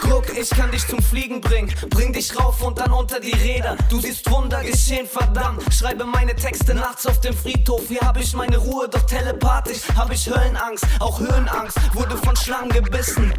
Guck, ich kann dich zum Fliegen bringen. Bring dich rauf und dann unter die Räder. Du siehst Wunder geschehen, verdammt. Schreibe meine Texte nachts auf dem Friedhof. Hier hab ich meine Ruhe, doch telepathisch hab ich Höllenangst, auch Höhenangst. Wurde von Schlangen gebissen.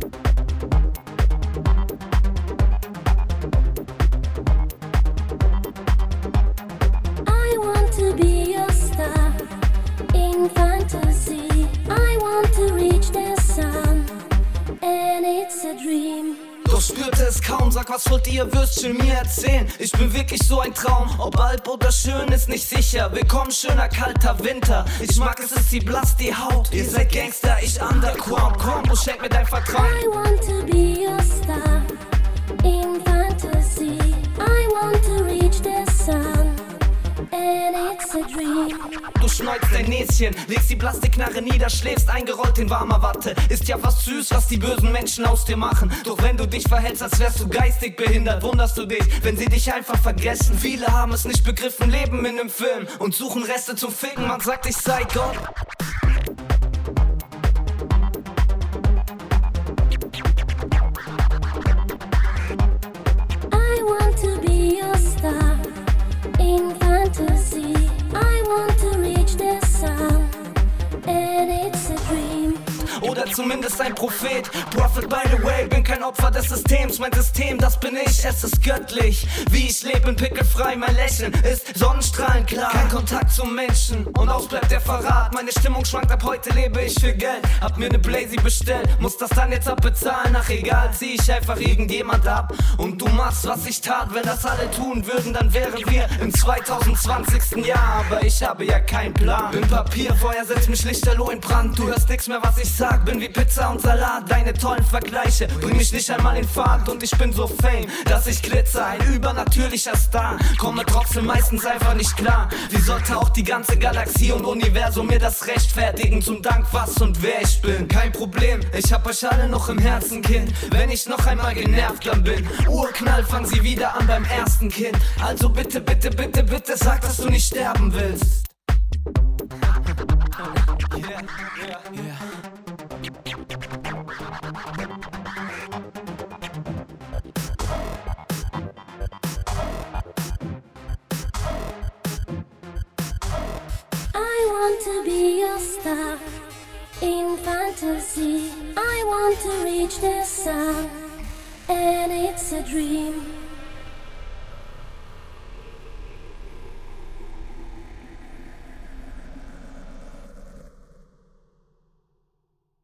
Dream. Doch spürte es kaum, sag was wollt ihr Würstchen mir erzählen? Ich bin wirklich so ein Traum, ob alt oder schön ist nicht sicher. Willkommen schöner kalter Winter. Ich mag es, ist sie blass die Haut. Ihr seid Gangster, ich underground. Komm, wo schenk mir dein Vertrauen? I want to be a star in Du schneuzt dein Näschen, legst die Plastikknarre nieder, schläfst eingerollt in warmer Watte. Ist ja was süß, was die bösen Menschen aus dir machen. Doch wenn du dich verhältst, als wärst du geistig behindert, wunderst du dich, wenn sie dich einfach vergessen. Viele haben es nicht begriffen, leben in nem Film und suchen Reste zum Ficken. Man sagt, ich sei Gott. Oder zumindest ein Prophet. Prophet by the way, bin kein Opfer des Systems. Mein System, das bin ich, es ist göttlich. Wie ich lebe, bin pickelfrei, mein Lächeln ist Sonnenstrahlen klar. Kein Kontakt zum Menschen und aus bleibt der Verrat. Meine Stimmung schwankt ab heute, lebe ich für Geld. Hab mir ne Blazy bestellt, muss das dann jetzt abbezahlen. Ach egal, zieh ich einfach irgendjemand ab. Und du machst, was ich tat. Wenn das alle tun würden, dann wären wir im 2020. Jahr. Aber ich habe ja keinen Plan. Bin Papierfeuer, setz mich lichterloh in Brand. Du hörst nix mehr, was ich sag. Bin wie Pizza und Salat. Deine tollen Vergleiche bring mich nicht einmal in Fahrt. Und ich bin so fame, dass ich glitzer. Ein übernatürlicher Star. Komme trotzdem meistens einfach nicht klar. Wie sollte auch die ganze Galaxie und Universum mir das rechtfertigen? Zum Dank, was und wer ich bin. Kein Problem, ich hab euch alle noch im Herzen, Kind. Wenn ich noch einmal genervt dann bin. Urknall, fang sie wieder an beim ersten Kind. Also bitte, bitte, bitte, bitte sag, dass du nicht sterben willst. Yeah, yeah, yeah. To be a star in fantasy. I want to reach the sun, and it's a dream.